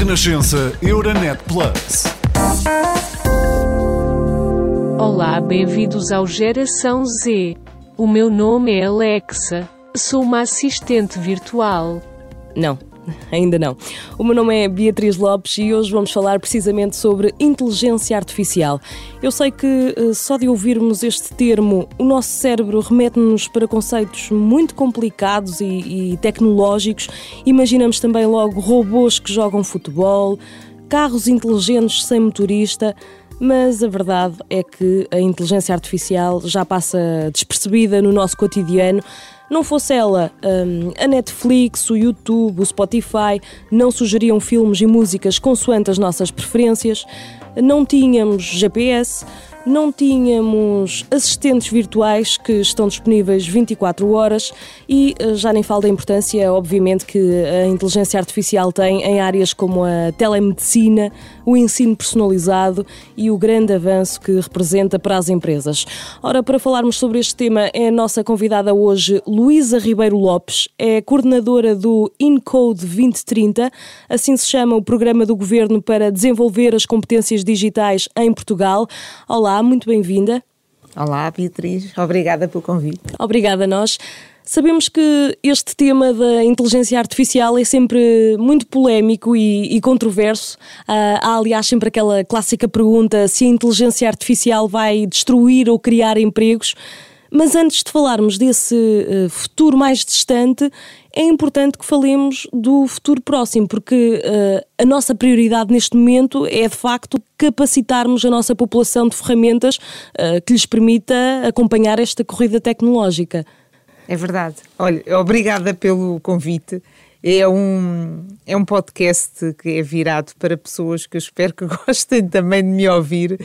Renascença Euronet Plus. Olá, bem-vindos ao Geração Z. O meu nome é Alexa. Sou uma assistente virtual. Não, ainda não. O meu nome é Beatriz Lopes e hoje vamos falar precisamente sobre inteligência artificial. Eu sei que eh, só de ouvirmos este termo, o nosso cérebro remete-nos para conceitos muito complicados e, e tecnológicos. Imaginamos também logo robôs que jogam futebol, carros inteligentes sem motorista. Mas a verdade é que a inteligência artificial já passa despercebida no nosso cotidiano. Não fosse ela, hum, a Netflix, o YouTube, o Spotify não sugeriam filmes e músicas consoante as nossas preferências, não tínhamos GPS, não tínhamos assistentes virtuais que estão disponíveis 24 horas e eh, já nem falo da importância, obviamente, que a inteligência artificial tem em áreas como a telemedicina, o ensino personalizado e o grande avanço que representa para as empresas. Ora, para falarmos sobre este tema, é a nossa convidada hoje Luísa Ribeiro Lopes, é coordenadora do InCode 2030, assim se chama o programa do governo para desenvolver as competências digitais em Portugal. Olá, muito bem-vinda. Olá, Beatriz. Obrigada pelo convite. Obrigada a nós. Sabemos que este tema da inteligência artificial é sempre muito polémico e, e controverso. Uh, há, aliás, sempre aquela clássica pergunta se a inteligência artificial vai destruir ou criar empregos. Mas antes de falarmos desse uh, futuro mais distante, é importante que falemos do futuro próximo, porque uh, a nossa prioridade neste momento é de facto capacitarmos a nossa população de ferramentas uh, que lhes permita acompanhar esta corrida tecnológica. É verdade. Olha, obrigada pelo convite. É um, é um podcast que é virado para pessoas que eu espero que gostem também de me ouvir.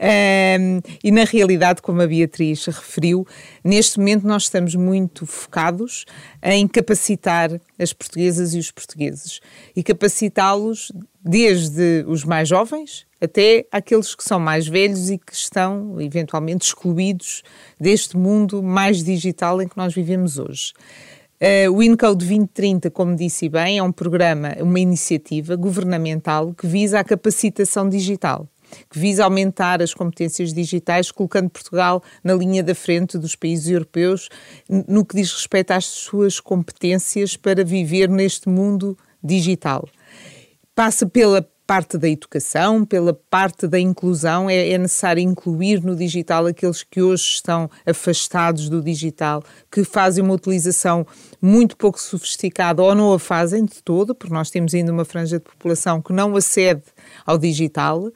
Um, e na realidade, como a Beatriz referiu, neste momento nós estamos muito focados em capacitar as portuguesas e os portugueses. E capacitá-los desde os mais jovens até aqueles que são mais velhos e que estão eventualmente excluídos deste mundo mais digital em que nós vivemos hoje. Uh, o InCode 2030, como disse bem, é um programa, uma iniciativa governamental que visa a capacitação digital, que visa aumentar as competências digitais, colocando Portugal na linha da frente dos países europeus no que diz respeito às suas competências para viver neste mundo digital. Passa pela parte da educação, pela parte da inclusão, é, é, necessário incluir no digital aqueles que hoje estão afastados do digital, que fazem uma utilização muito pouco sofisticada ou não a fazem de todo, porque nós temos ainda uma franja de população que não acede ao digital.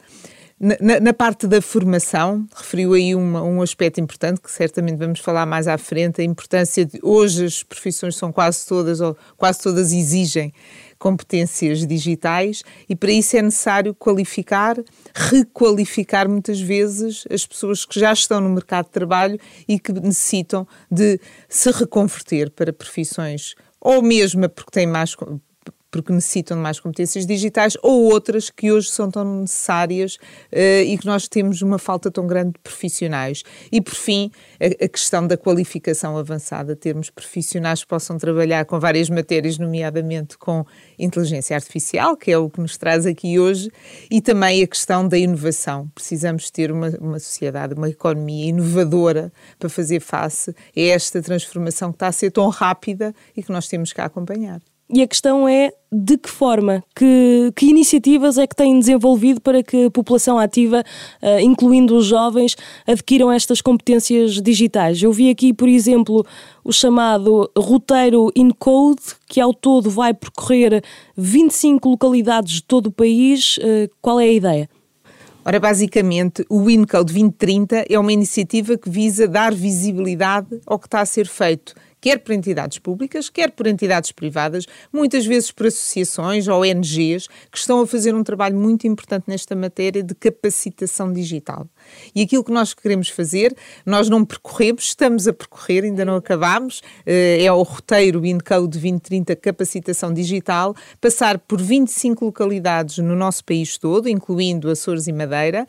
Na, na, parte da formação, referiu aí uma, um aspecto importante que certamente vamos falar mais à frente, a importância de hoje as profissões são quase todas, ou quase todas exigem competências digitais e para isso é necessário qualificar, requalificar muitas vezes as pessoas que já estão no mercado de trabalho e que necessitam de se reconverter para profissões ou mesmo porque têm mais porque necessitam de mais competências digitais, ou outras que hoje são tão necessárias uh, e que nós temos uma falta tão grande de profissionais. E, por fim, a, a, questão da qualificação avançada, termos profissionais que possam trabalhar com várias matérias, nomeadamente com inteligência artificial, que é o que nos traz aqui hoje, e também a questão da inovação. Precisamos ter uma, uma sociedade, uma economia inovadora para fazer face a esta transformação que está a ser tão rápida e que nós temos que acompanhar. E a questão é de que forma, que, que iniciativas é que têm desenvolvido para que a população ativa, uh, incluindo os jovens, adquiram estas competências digitais? Eu vi aqui, por exemplo, o chamado roteiro InCode, que ao todo vai percorrer 25 localidades de todo o país. Uh, qual é a ideia? Ora, basicamente, o InCode 2030 é uma iniciativa que visa dar visibilidade ao que está a ser feito quer por entidades públicas, quer por entidades privadas, muitas vezes por associações ONGs que estão a fazer um trabalho muito importante nesta matéria de capacitação digital. E aquilo que nós queremos fazer, nós não percorremos, estamos a percorrer, ainda não acabámos, eh, é o roteiro InCode 2030 Capacitação Digital, passar por 25 localidades no nosso país todo, incluindo Açores e Madeira,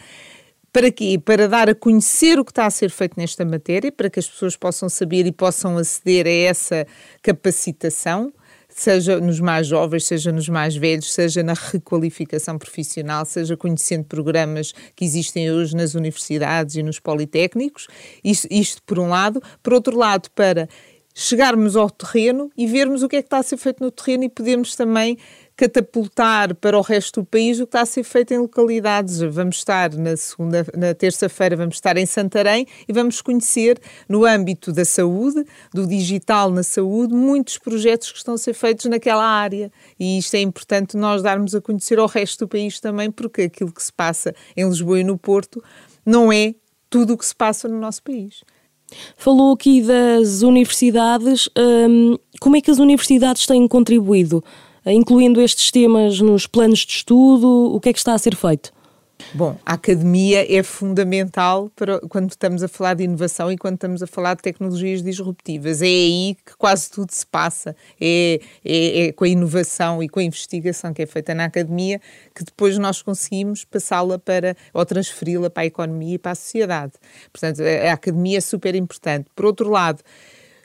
para quê? Para dar a conhecer o que está a ser feito nesta matéria, para que as pessoas possam saber e possam aceder a essa capacitação seja nos mais jovens, seja nos mais velhos, seja na requalificação profissional, seja conhecendo programas que existem hoje nas universidades e nos politécnicos. Isto, isto por um lado. Por outro lado, para chegarmos ao terreno e vermos o que é que está a ser feito no terreno e podemos também catapultar para o resto do país o que está a ser feito em localidades. Vamos estar na segunda, na terça-feira, vamos estar em Santarém e vamos conhecer no âmbito da saúde, do digital na saúde, muitos projetos que estão a ser feitos naquela área. E isto é importante nós darmos a conhecer ao resto do país também, porque aquilo que se passa em Lisboa e no Porto não é tudo o que se passa no nosso país. Falou aqui das universidades. Hum, como é que as universidades têm contribuído incluindo estes temas nos planos de estudo? O que é que está a ser feito? Bom, a academia é fundamental para quando estamos a falar de inovação e quando estamos a falar de tecnologias disruptivas. É aí que quase tudo se passa. É, é, é com a inovação e com a investigação que é feita na academia que depois nós conseguimos passá-la para ou transferi-la para a economia e para a sociedade. Portanto, a academia é super importante. Por outro lado,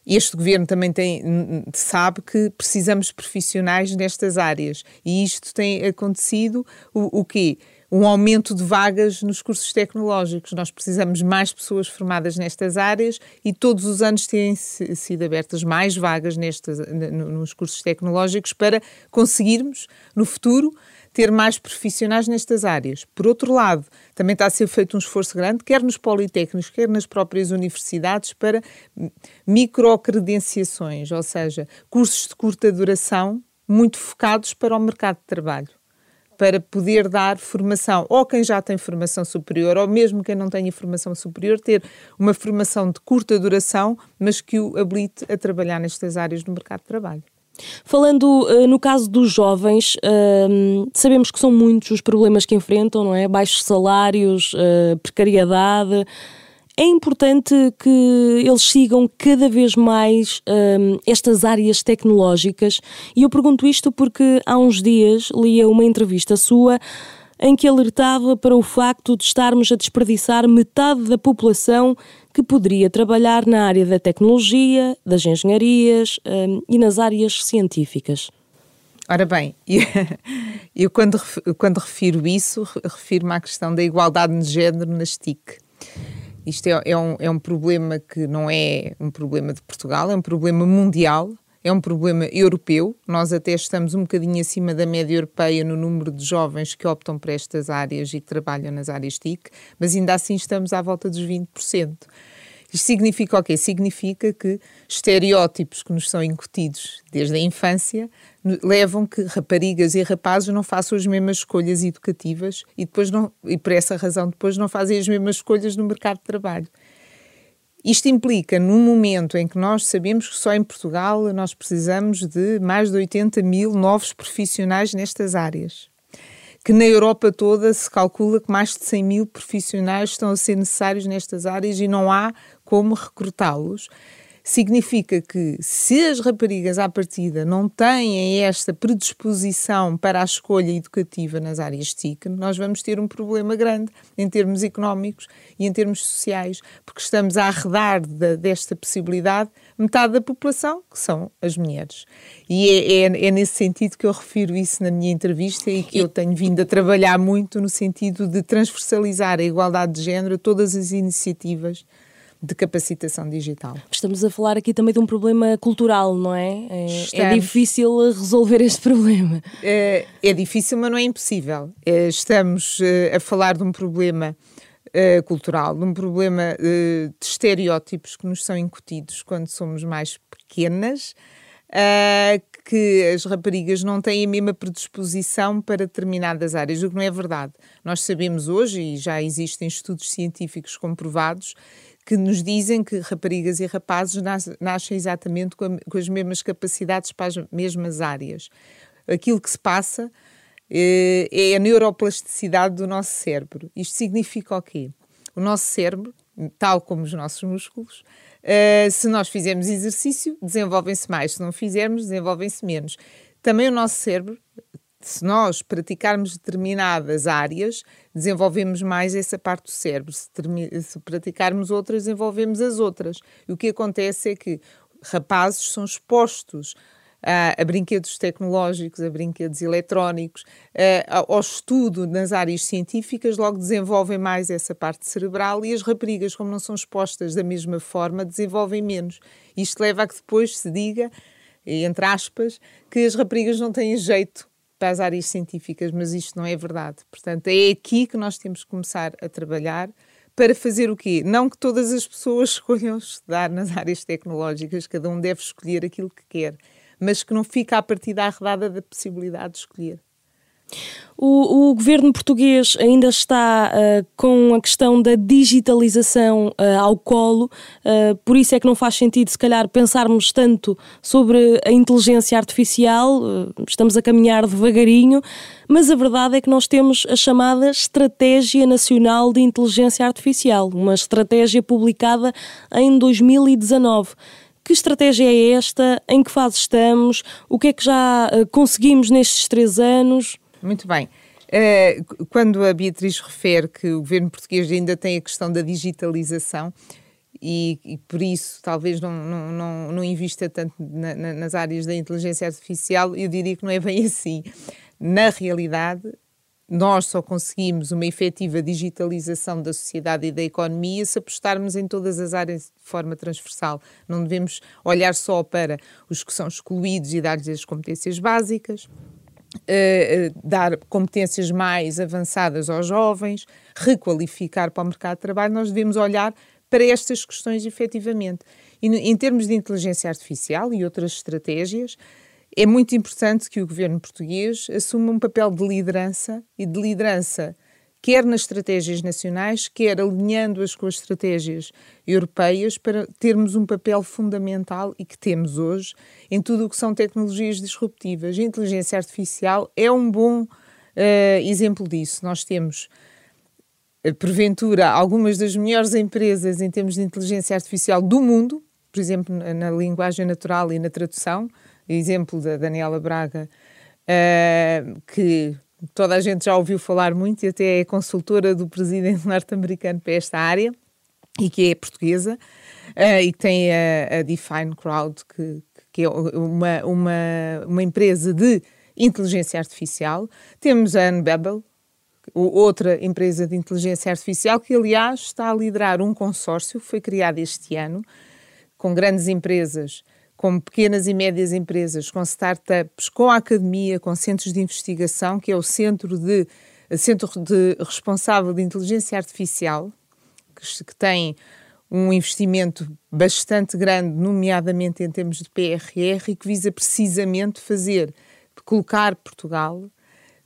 este governo também tem, sabe que precisamos de profissionais nestas áreas e isto tem acontecido o, o quê? um aumento de vagas nos cursos tecnológicos. Nós precisamos de mais pessoas formadas nestas áreas e todos os anos têm sido abertas mais vagas nestas, nos cursos tecnológicos para conseguirmos, no futuro, ter mais profissionais nestas áreas. Por outro lado, também está a ser feito um esforço grande, quer nos politécnicos, quer nas próprias universidades, para microcredenciações, ou seja, cursos de curta duração muito focados para o mercado de trabalho para poder dar formação, ou quem já tem formação superior, ou mesmo quem não tenha formação superior, ter uma formação de curta duração, mas que o habilite a trabalhar nestas áreas do mercado de trabalho. Falando uh, no caso dos jovens, uh, sabemos que são muitos os problemas que enfrentam, não é? Baixos salários, uh, precariedade. É importante que eles sigam cada vez mais ehm, estas áreas tecnológicas. E eu pergunto isto porque há uns dias lia uma entrevista sua em que alertava para o facto de estarmos a desperdiçar metade da população que poderia trabalhar na área da tecnologia, das engenharias um, e nas áreas científicas. Ora bem, eu, eu quando, quando refiro isso, refiro-me à questão da igualdade de género nas TIC. Isto é, é, um, é um problema que não é um problema de Portugal, é um problema mundial é um problema europeu. Nós até estamos um bocadinho acima da média europeia no número de jovens que optam por estas áreas e que trabalham nas áreas TIC, mas ainda assim estamos à volta dos 20%. Isto significa o quê? Significa que estereótipos que nos são incutidos desde a infância levam que raparigas e rapazes não façam as mesmas escolhas educativas e depois não e por essa razão depois não fazem as mesmas escolhas no mercado de trabalho. Isto implica, num momento em que nós sabemos que só em Portugal nós precisamos de mais de 80 mil novos profissionais nestas áreas, que na Europa toda se calcula que mais de 100 mil profissionais estão a ser necessários nestas áreas e não há como recrutá-los significa que se as raparigas à partida não têm esta predisposição para a escolha educativa nas áreas TIC, nós vamos ter um problema grande em termos económicos e em termos sociais, porque estamos a arredar de, desta possibilidade metade da população, que são as mulheres. E é, é, é, nesse sentido que eu refiro isso na minha entrevista e que eu tenho vindo a trabalhar muito no sentido de transversalizar a igualdade de género a todas as iniciativas de capacitação digital. Estamos a falar aqui também de um problema cultural, não é? É, é difícil resolver este problema. É, é, difícil, mas não é impossível. É, estamos eh, a falar de um problema cultural, de um problema de estereótipos que nos são incutidos quando somos mais pequenas. Uh, que as raparigas não têm a mesma predisposição para determinadas áreas, o que não é verdade. Nós sabemos hoje, e já existem estudos científicos comprovados, que nos dizem que raparigas e rapazes nascem exatamente com, a, com as mesmas capacidades para as mesmas áreas. Aquilo que se passa é, é a neuroplasticidade do nosso cérebro. Isto significa o quê? O nosso cérebro, tal como os nossos músculos, uh, se nós fizermos exercício, desenvolvem-se mais. Se não fizermos, desenvolvem-se menos. Também o nosso cérebro se nós praticarmos determinadas áreas, desenvolvemos mais essa parte do cérebro. Se, se, praticarmos outras, desenvolvemos as outras. E o que acontece é que rapazes são expostos a, a brinquedos tecnológicos, a brinquedos eletrónicos, a, ao estudo nas áreas científicas, logo desenvolvem mais essa parte cerebral e as raparigas, como não são expostas da mesma forma, desenvolvem menos. Isto leva a que depois se diga, entre aspas, que as raparigas não têm jeito para as áreas científicas, mas isto não é verdade. Portanto, é aqui que nós temos que começar a trabalhar para fazer o quê? Não que todas as pessoas escolham estudar nas áreas tecnológicas, cada um deve escolher aquilo que quer mas que não fica a partir da arredada da possibilidade de escolher. O, o, governo português ainda está uh, com a questão da digitalização uh, ao colo, uh, por isso é que não faz sentido, se calhar, pensarmos tanto sobre a inteligência artificial. estamos a caminhar devagarinho, mas a verdade é que nós temos a chamada Estratégia Nacional de Inteligência Artificial, uma estratégia publicada em 2019. Que estratégia é esta? Em que fase estamos? O que é que já conseguimos nestes três anos? Muito bem. Uh, quando a Beatriz refere que o governo português ainda tem a questão da digitalização, e, e, por isso talvez não, não, não, não invista tanto na, na, nas áreas da inteligência artificial, eu diria que não é bem assim. Na realidade, nós só conseguimos uma efetiva digitalização da sociedade e da economia se apostarmos em todas as áreas de forma transversal. Não devemos olhar só para os que são excluídos e dar-lhes as competências básicas. Uh, uh, dar competências mais avançadas aos jovens, requalificar para o mercado de trabalho, nós devemos olhar para estas questões efetivamente. E em termos de inteligência artificial e outras estratégias, é muito importante que o governo português assuma um papel de liderança e de liderança quer nas estratégias nacionais, quer alinhando-as com as estratégias europeias para termos um papel fundamental e que temos hoje em tudo o que são tecnologias disruptivas. A inteligência artificial é um bom uh, exemplo disso. Nós temos eh, porventura, algumas das melhores empresas em termos de inteligência artificial do mundo, por exemplo, na linguagem natural e na tradução, exemplo da Daniela Braga, uh, que toda a gente já ouviu falar muito e até é consultora do presidente norte-americano para esta área e que é portuguesa uh, e que tem a, a Define Crowd, que, que é uma, uma, uma empresa de inteligência artificial. Temos a Unbabel, outra empresa de inteligência artificial, que aliás está a liderar um consórcio, foi criado este ano, com grandes empresas como pequenas e médias empresas, com startups, com a academia, com centros de investigação, que é o centro de centro de responsável de inteligência artificial, que, que tem um investimento bastante grande, nomeadamente em termos de PRR, e que visa precisamente fazer, colocar Portugal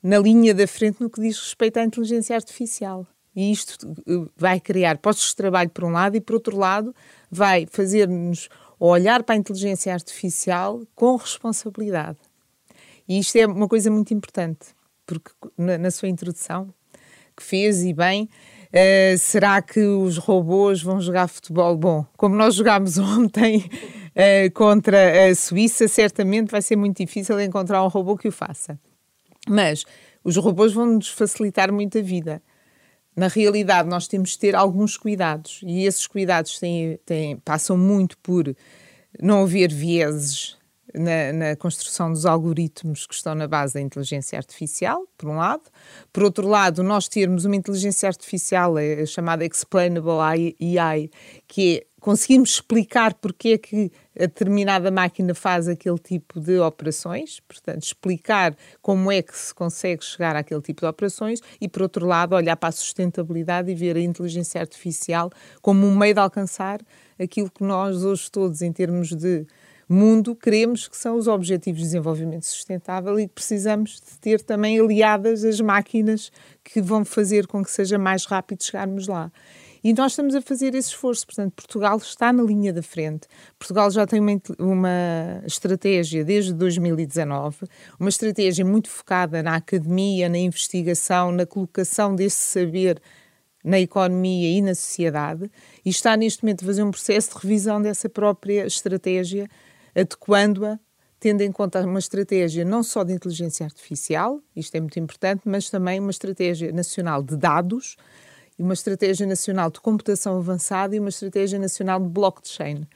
na linha da frente no que diz respeito à inteligência artificial. E isto eh, vai criar postos de trabalho por um lado e, por outro lado, vai fazer-nos olhar para a inteligência artificial com responsabilidade. E isto é uma coisa muito importante, porque na, na sua introdução, que fez e bem, uh, será que os robôs vão jogar futebol? Bom, como nós jogámos ontem uh, contra a Suíça, certamente vai ser muito difícil encontrar um robô que o faça. Mas os robôs vão nos facilitar muito a vida na realidade, nós temos de ter alguns cuidados e esses cuidados têm, têm, passam muito por não haver vieses na, na, construção dos algoritmos que estão na base da inteligência artificial, por um lado. Por outro lado, nós termos uma inteligência artificial é, chamada Explainable AI, que é conseguimos explicar porque é que a determinada máquina faz aquele tipo de operações, portanto, explicar como é que se consegue chegar àquele tipo de operações e, por outro lado, olhar para a sustentabilidade e ver a inteligência artificial como um meio de alcançar aquilo que nós hoje todos, em termos de mundo, queremos que são os Objetivos de Desenvolvimento Sustentável e que precisamos de ter também aliadas as máquinas que vão fazer com que seja mais rápido chegarmos lá. E nós estamos a fazer esse esforço. Portanto, Portugal está na linha da frente. Portugal já tem uma, uma estratégia desde 2019, uma estratégia muito focada na academia, na investigação, na colocação desse saber na economia e na sociedade, e está neste momento a fazer um processo de revisão dessa própria estratégia, adequando-a tendo em conta uma estratégia não só de inteligência artificial, isto é muito importante, mas também uma estratégia nacional de dados, uma estratégia nacional de computação avançada e uma estratégia nacional de blockchain.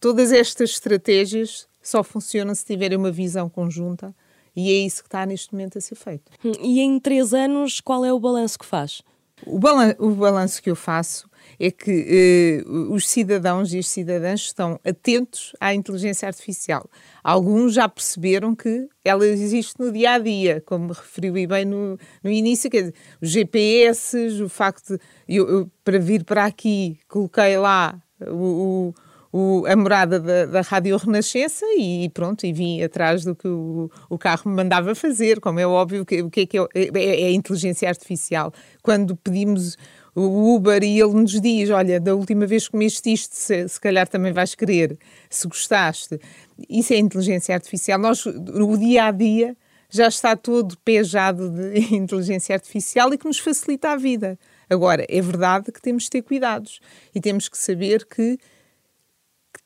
Todas estas estratégias só funcionam se tiverem uma visão conjunta e é isso que está neste momento a ser feito. Hum, e em três anos, qual é o balanço que faz? O balanço que eu faço é que eh, os cidadãos e as cidadãs estão atentos à inteligência artificial. Alguns já perceberam que ela existe no dia a dia, como me referiu bem no, no início, quer dizer, os GPS, o facto de eu, eu, para vir para aqui coloquei lá o, o, a morada da, da Rádio Renascença e pronto, e vim atrás do que o, o carro me mandava fazer, como é óbvio, que, o que é que é, é, é a inteligência artificial. Quando pedimos o Uber e ele nos diz: Olha, da última vez que comeste isto, se, se calhar também vais querer, se gostaste. Isso é inteligência artificial. Nós, o dia a dia, já está todo pejado de inteligência artificial e que nos facilita a vida. Agora, é verdade que temos de ter cuidados e temos que saber que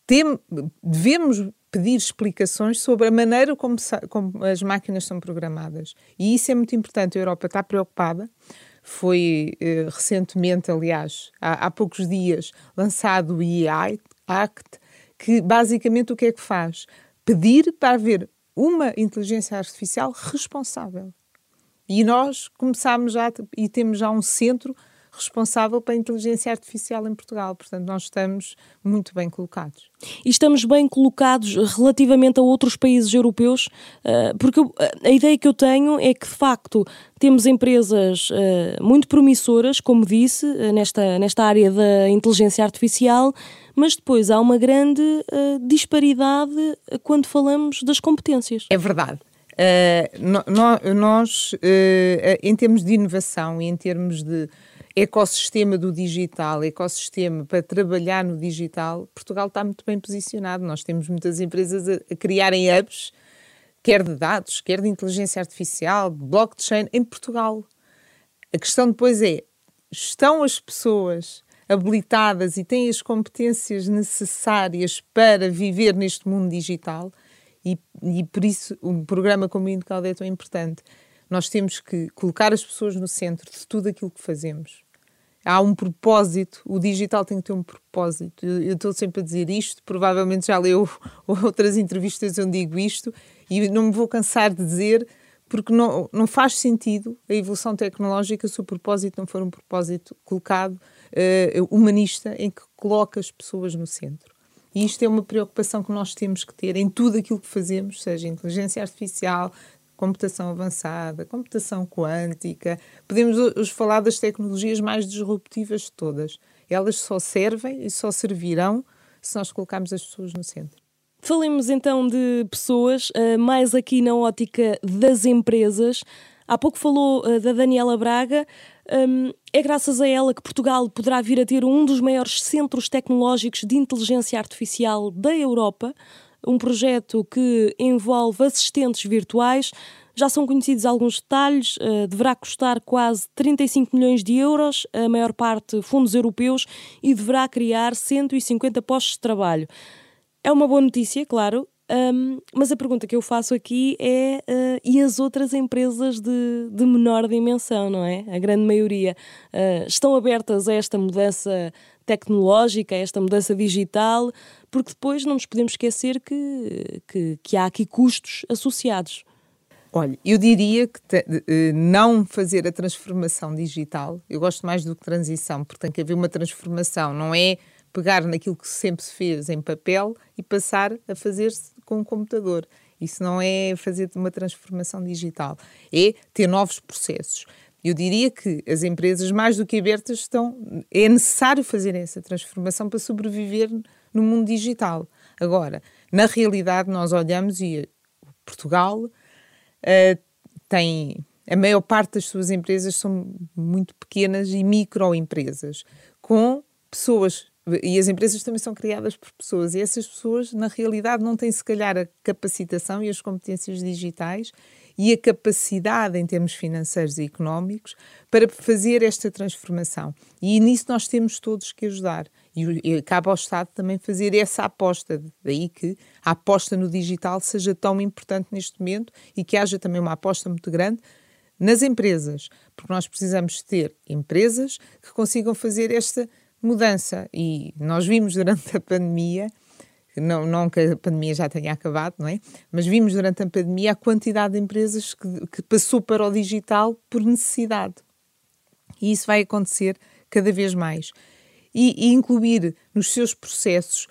tem, devemos pedir explicações sobre a maneira como, como, as máquinas são programadas. E isso é muito importante. A Europa está preocupada. Foi eh, recentemente, aliás, há, há, poucos dias, lançado o EI Act, que basicamente o que é que faz? Pedir para haver uma inteligência artificial responsável. E nós começámos já e temos já um centro responsável pela inteligência artificial em Portugal. Portanto, nós estamos muito bem colocados. E estamos bem colocados relativamente a outros países europeus, eh, porque a ideia que eu tenho é que, de facto, temos empresas eh, muito promissoras, como disse, eh, nesta, nesta área da inteligência artificial, mas depois há uma grande disparidade quando falamos das competências. É verdade. Uh, nós, uh, em termos de inovação e em termos de ecossistema do digital, ecossistema para trabalhar no digital, Portugal está muito bem posicionado. Nós temos muitas empresas a, a criarem hubs, quer de dados, quer de inteligência artificial, blockchain, em Portugal. A questão depois é: estão as pessoas habilitadas e têm as competências necessárias para viver neste mundo digital? E, e por isso um programa como o Indicalde é tão importante. Nós temos que colocar as pessoas no centro de tudo aquilo que fazemos há um propósito, o digital tem que ter um propósito. Eu, estou sempre a dizer isto, provavelmente já leu outras entrevistas onde digo isto, e não me vou cansar de dizer, porque não, não faz sentido a evolução tecnológica se o propósito não for um propósito colocado, uh, humanista, em que coloca as pessoas no centro. E isto é uma preocupação que nós temos que ter em tudo aquilo que fazemos, seja inteligência artificial, computação avançada, computação quântica. Podemos falar das tecnologias mais disruptivas de todas. Elas só servem e só servirão se nós colocarmos as pessoas no centro. Falemos então de pessoas, eh, mais aqui na ótica das empresas. Há pouco falou eh, da Daniela Braga. Hum, é graças a ela que Portugal poderá vir a ter um dos maiores centros tecnológicos de inteligência artificial da Europa um projeto que envolve assistentes virtuais. Já são conhecidos alguns detalhes, uh, deverá custar quase 35 milhões de euros, a maior parte fundos europeus, e deverá criar 150 postos de trabalho. É uma boa notícia, claro, um, mas a pergunta que eu faço aqui é: uh, e as outras empresas de, de, menor dimensão, não é? A grande maioria uh, estão abertas a esta mudança tecnológica, a esta mudança digital, porque depois não nos podemos esquecer que, que, que há aqui custos associados. Olha, eu diria que te, uh, não fazer a transformação digital, eu gosto mais do que transição, porque tem que haver uma transformação, não é pegar naquilo que sempre se fez em papel e passar a fazer-se com um computador. Isso não é fazer uma transformação digital, é ter novos processos. Eu diria que as empresas, mais do que abertas, estão. É necessário fazer essa transformação para sobreviver no mundo digital. Agora, na realidade, nós olhamos e Portugal uh, tem. A maior parte das suas empresas são muito pequenas e microempresas, com pessoas e as empresas também são criadas por pessoas, e essas pessoas, na realidade, não têm, se calhar, a capacitação e as competências digitais e a capacidade, em termos financeiros e económicos, para fazer esta transformação. E nisso nós temos todos que ajudar. E, cabe ao Estado também fazer essa aposta. Daí que a aposta no digital seja tão importante neste momento e que haja também uma aposta muito grande nas empresas, porque nós precisamos ter empresas que consigam fazer esta mudança. E nós vimos durante a pandemia não, não que a pandemia já tenha acabado, não é? Mas vimos durante a pandemia a quantidade de empresas que, que passou para o digital por necessidade. E isso vai acontecer cada vez mais. E, e incluir nos seus processos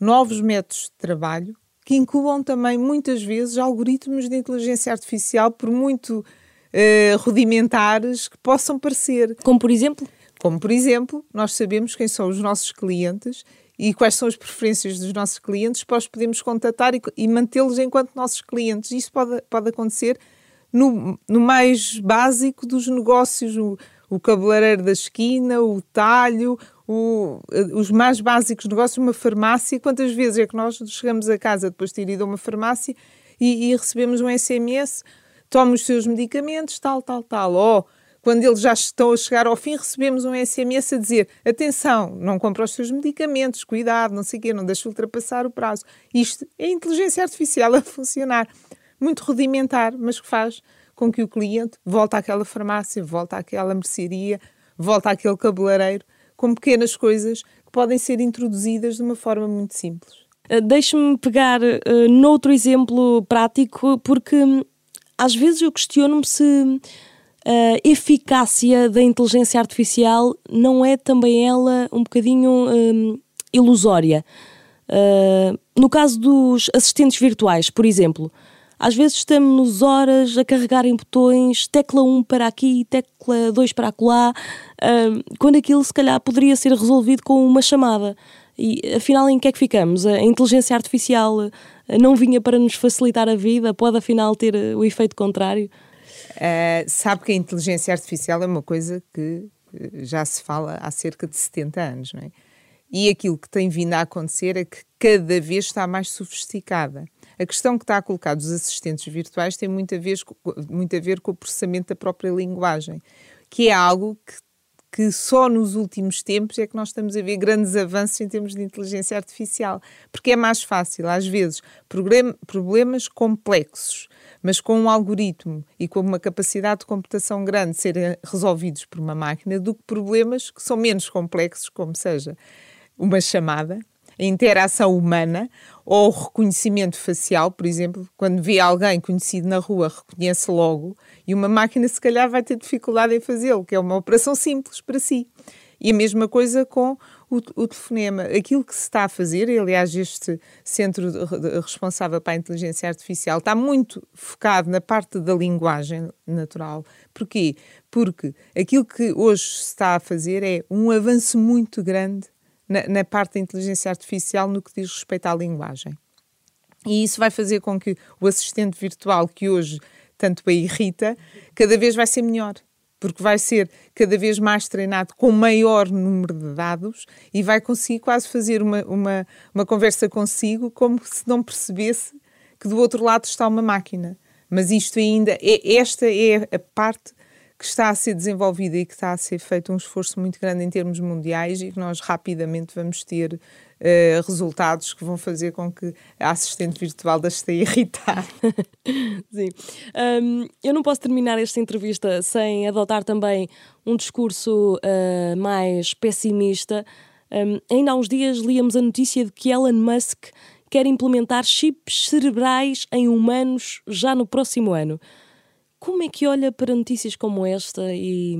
novos métodos de trabalho que incluam também muitas vezes algoritmos de inteligência artificial, por muito uh, rudimentares que possam parecer. Como por exemplo? Como por exemplo, nós sabemos quem são os nossos clientes e quais são as preferências dos nossos clientes para os podemos contatar e, e mantê-los enquanto nossos clientes. Isso pode, pode acontecer no, no mais básico dos negócios, o, o cabeleireiro da esquina, o talho, o, os mais básicos negócios, uma farmácia. Quantas vezes é que nós chegamos a casa depois de ter ido a uma farmácia e, e recebemos um SMS, toma os seus medicamentos, tal, tal, tal. Ou quando eles já estão a chegar ao fim, recebemos um SMS a dizer: atenção, não compra os seus medicamentos, cuidado, não sei o quê, não deixe ultrapassar o prazo. Isto é inteligência artificial a funcionar. Muito rudimentar, mas que faz com que o cliente volte àquela farmácia, volte àquela mercearia, volte àquele cabeleireiro, com pequenas coisas que podem ser introduzidas de uma forma muito simples. Uh, Deixe-me pegar uh, noutro exemplo prático, porque hum, às vezes eu questiono-me se a eficácia da inteligência artificial não é também ela um bocadinho um, ilusória. Uh, no caso dos assistentes virtuais, por exemplo, às vezes estamos horas a carregar em botões, tecla 1 para aqui, tecla 2 para acolá, uh, quando aquilo se calhar poderia ser resolvido com uma chamada. E afinal, em que é que ficamos? A inteligência artificial não vinha para nos facilitar a vida, pode afinal ter o efeito contrário? Uh, sabe que a inteligência artificial é uma coisa que já se fala há cerca de 70 anos, não é? E aquilo que tem vindo a acontecer é que cada vez está mais sofisticada. A questão que está a colocar dos assistentes virtuais tem muito a, ver, muito a ver com o processamento da própria linguagem, que é algo que que só nos últimos tempos é que nós estamos a ver grandes avanços em termos de inteligência artificial, porque é mais fácil, às vezes, problemas complexos, mas com um algoritmo e com uma capacidade de computação grande serem resolvidos por uma máquina, do que problemas que são menos complexos, como seja uma chamada a interação humana ou o reconhecimento facial, por exemplo, quando vê alguém conhecido na rua, reconhece logo e uma máquina se calhar vai ter dificuldade em fazê-lo, que é uma operação simples para si. E a mesma coisa com o, o, telefonema. Aquilo que se está a fazer, e aliás, este centro responsável para a inteligência artificial está muito focado na parte da linguagem natural. Porquê? Porque aquilo que hoje se está a fazer é um avanço muito grande na, na parte da inteligência artificial no que diz respeito à linguagem. E isso vai fazer com que o assistente virtual que hoje tanto a irrita, cada vez vai ser melhor porque vai ser cada vez mais treinado com maior número de dados e vai conseguir quase fazer uma, uma, uma conversa consigo como se não percebesse que do outro lado está uma máquina. Mas isto ainda, é, esta é a parte que está a ser desenvolvida e que está a ser feito um esforço muito grande em termos mundiais e que nós rapidamente vamos ter uh, resultados que vão fazer com que a assistente virtual deixe de irritar. Sim. Um, eu não posso terminar esta entrevista sem adotar também um discurso uh, mais pessimista. Um, ainda há uns dias líamos a notícia de que Elon Musk quer implementar chips cerebrais em humanos já no próximo ano. Como é que olha para notícias como esta e,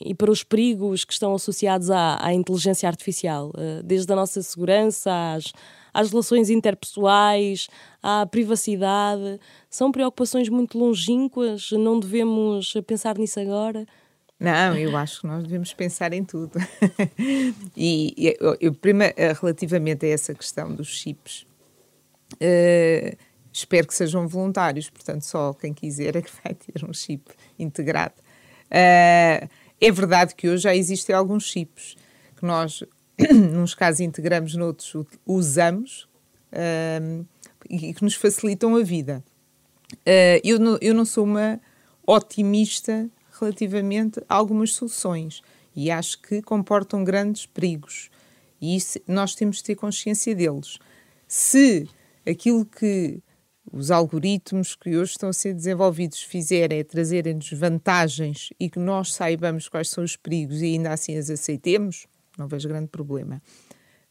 e para os perigos que estão associados à, à, inteligência artificial? Eh, desde a nossa segurança às, às relações interpessoais, à privacidade. São preocupações muito longínquas? Não devemos pensar nisso agora? Não, eu acho que nós devemos pensar em tudo. e eu, eu, primeiro, eh, relativamente a essa questão dos chips, uh, Espero que sejam voluntários, portanto, só quem quiser é que vai ter um chip integrado. Uh, é verdade que hoje já existem alguns chips que nós, nos casos, integramos, noutros usamos uh, e que nos facilitam a vida. Uh, eu, não, eu não sou uma otimista relativamente a algumas soluções e acho que comportam grandes perigos e isso, nós temos de ter consciência deles. Se aquilo que os algoritmos que hoje estão a ser desenvolvidos fizerem é trazerem-nos vantagens e que nós saibamos quais são os perigos e ainda assim as aceitemos, não vejo grande problema.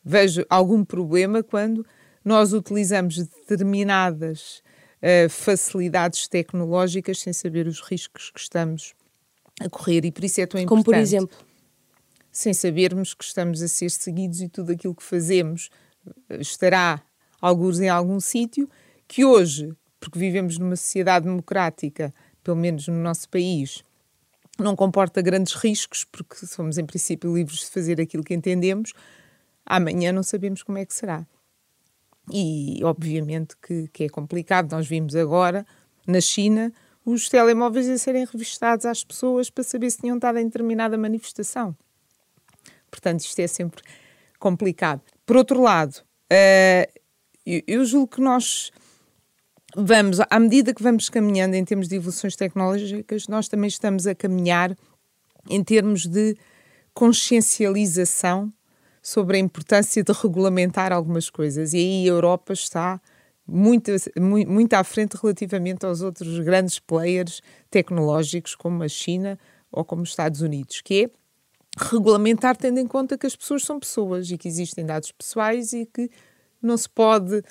Vejo algum problema quando nós utilizamos determinadas uh, facilidades tecnológicas sem saber os riscos que estamos a correr e por isso é tão Como importante. por exemplo? Sem sabermos que estamos a ser seguidos e tudo aquilo que fazemos eh, estará alguns em algum sítio, que hoje, porque vivemos numa sociedade democrática, pelo menos no nosso país, não comporta grandes riscos, porque somos em princípio livres de fazer aquilo que entendemos, amanhã não sabemos como é que será. E obviamente que, que é complicado. Nós vimos agora, na China, os telemóveis a serem revistados às pessoas para saber se tinham estado em determinada manifestação. Portanto, isto é sempre complicado. Por outro lado, uh, eu, eu julgo que nós vamos, à medida que vamos caminhando em termos de evoluções tecnológicas, nós também estamos a caminhar em termos de consciencialização sobre a importância de regulamentar algumas coisas. E aí a Europa está muito, muito, à frente relativamente aos outros grandes players tecnológicos, como a China ou como os Estados Unidos, que é regulamentar tendo em conta que as pessoas são pessoas e que existem dados pessoais e que não se pode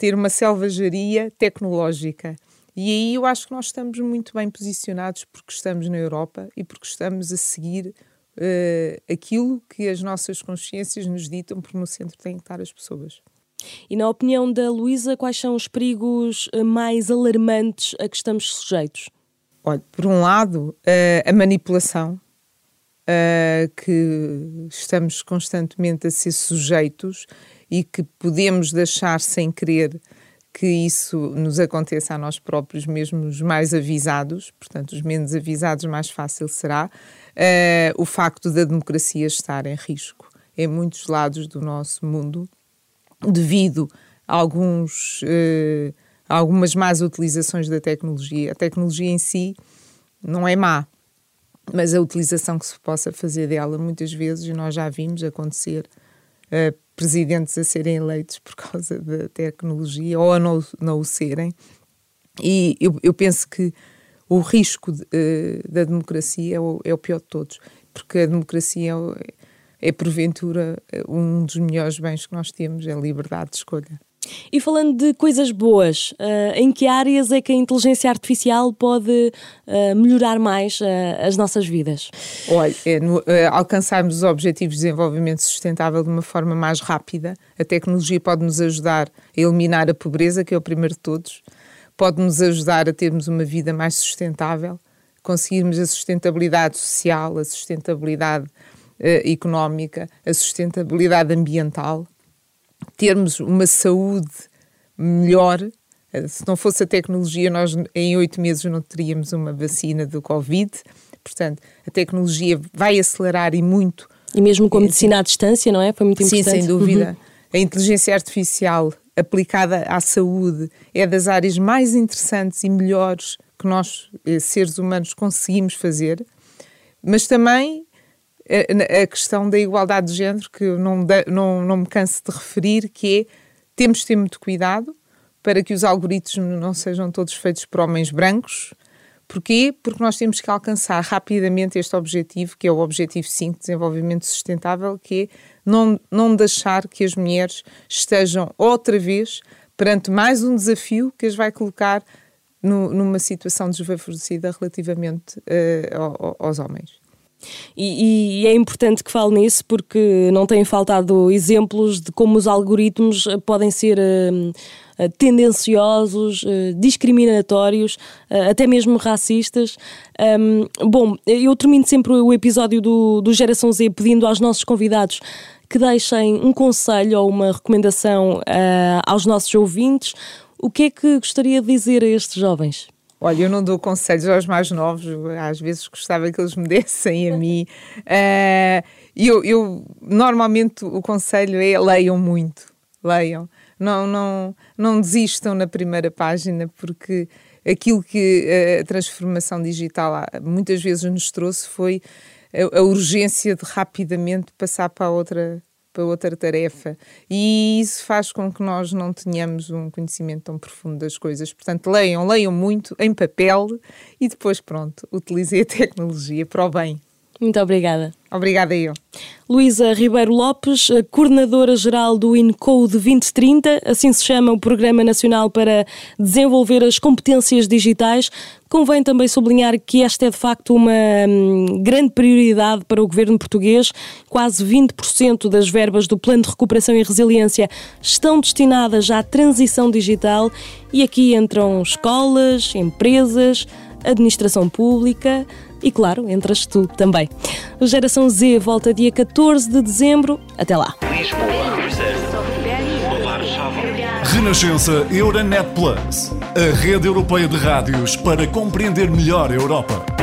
ter uma selvageria tecnológica. E aí eu acho que nós estamos muito bem posicionados porque estamos na Europa e porque estamos a seguir uh, aquilo que as nossas consciências nos ditam, porque no centro têm que estar as pessoas. E na opinião da Luísa, quais são os perigos eh, mais alarmantes a que estamos sujeitos? Olha, por um lado, uh, a manipulação, uh, que estamos constantemente a ser sujeitos e que podemos deixar sem querer que isso nos aconteça a nós próprios, mesmo os mais avisados, portanto, os menos avisados, mais fácil será, uh, o facto da democracia estar em risco em muitos lados do nosso mundo, devido a alguns, uh, algumas más utilizações da tecnologia. A tecnologia em si não é má, mas a utilização que se possa fazer dela, muitas vezes, nós já vimos acontecer. Uh, presidentes a serem eleitos por causa da tecnologia ou a não, não o serem. E eu, eu penso que o risco de, uh, da democracia é o, é o, pior de todos, porque a democracia é, é, porventura, um dos melhores bens que nós temos, é a liberdade de escolha. E falando de coisas boas, uh, em que áreas é que a inteligência artificial pode uh, melhorar mais uh, as nossas vidas? Olha, é no, alcançarmos os objetivos de desenvolvimento sustentável de uma forma mais rápida. A tecnologia pode nos ajudar a eliminar a pobreza, que é o primeiro de todos, pode nos ajudar a termos uma vida mais sustentável, conseguirmos a sustentabilidade social, a sustentabilidade económica, a sustentabilidade ambiental termos uma saúde melhor. Se não fosse a tecnologia, nós em oito meses não teríamos uma vacina do Covid. Portanto, a tecnologia vai acelerar e muito. E mesmo com a medicina à distância, não é? Foi muito importante. Sim, sem dúvida. Uhum. A inteligência artificial aplicada à saúde é das áreas mais interessantes e melhores que nós, eh, seres humanos, conseguimos fazer. Mas também a, questão da igualdade de género, que não, não, não me canso de referir, que é temos de ter muito cuidado para que os algoritmos não sejam todos feitos por homens brancos. Porquê? Porque nós temos que alcançar rapidamente este objetivo, que é o Objetivo 5 de Desenvolvimento Sustentável, que é não, não deixar que as mulheres estejam outra vez perante mais um desafio que as vai colocar no, numa situação desfavorecida relativamente uh, aos homens. E, e, é importante que fale nisso porque não têm faltado exemplos de como os algoritmos eh, podem ser uh, tendenciosos, uh, discriminatórios, uh, até mesmo racistas. Um, bom, eu termino sempre o episódio do, do Geração Z pedindo aos nossos convidados que deixem um conselho ou uma recomendação aos nossos ouvintes. O que é que gostaria de dizer a estes jovens? Olha, eu não dou conselhos aos mais novos, às vezes gostava que eles me dessem a mim. Uh, eu, eu, normalmente o conselho é leiam muito, leiam. Não, não, não desistam na primeira página, porque aquilo que a transformação digital muitas vezes nos trouxe foi a, a urgência de rapidamente passar para outra para outra tarefa. E isso faz com que nós não tenhamos um conhecimento tão profundo das coisas. Portanto, leiam, leiam muito em papel e depois, pronto, utilizem a tecnologia para o bem. Muito obrigada. Obrigada eu. Luísa Ribeiro Lopes, coordenadora-geral do INCODE 2030, assim se chama o Programa Nacional para Desenvolver as Competências Digitais. Convém também sublinhar que esta é de facto uma hum, grande prioridade para o governo português. Quase 20% das verbas do Plano de Recuperação e Resiliência estão destinadas à transição digital e aqui entram escolas, empresas, administração pública e, claro, entras tu também. O Geração Z volta dia 14 de dezembro. Até lá. Renascença Euronet Plus, a rede europeia de rádios para compreender melhor a Europa.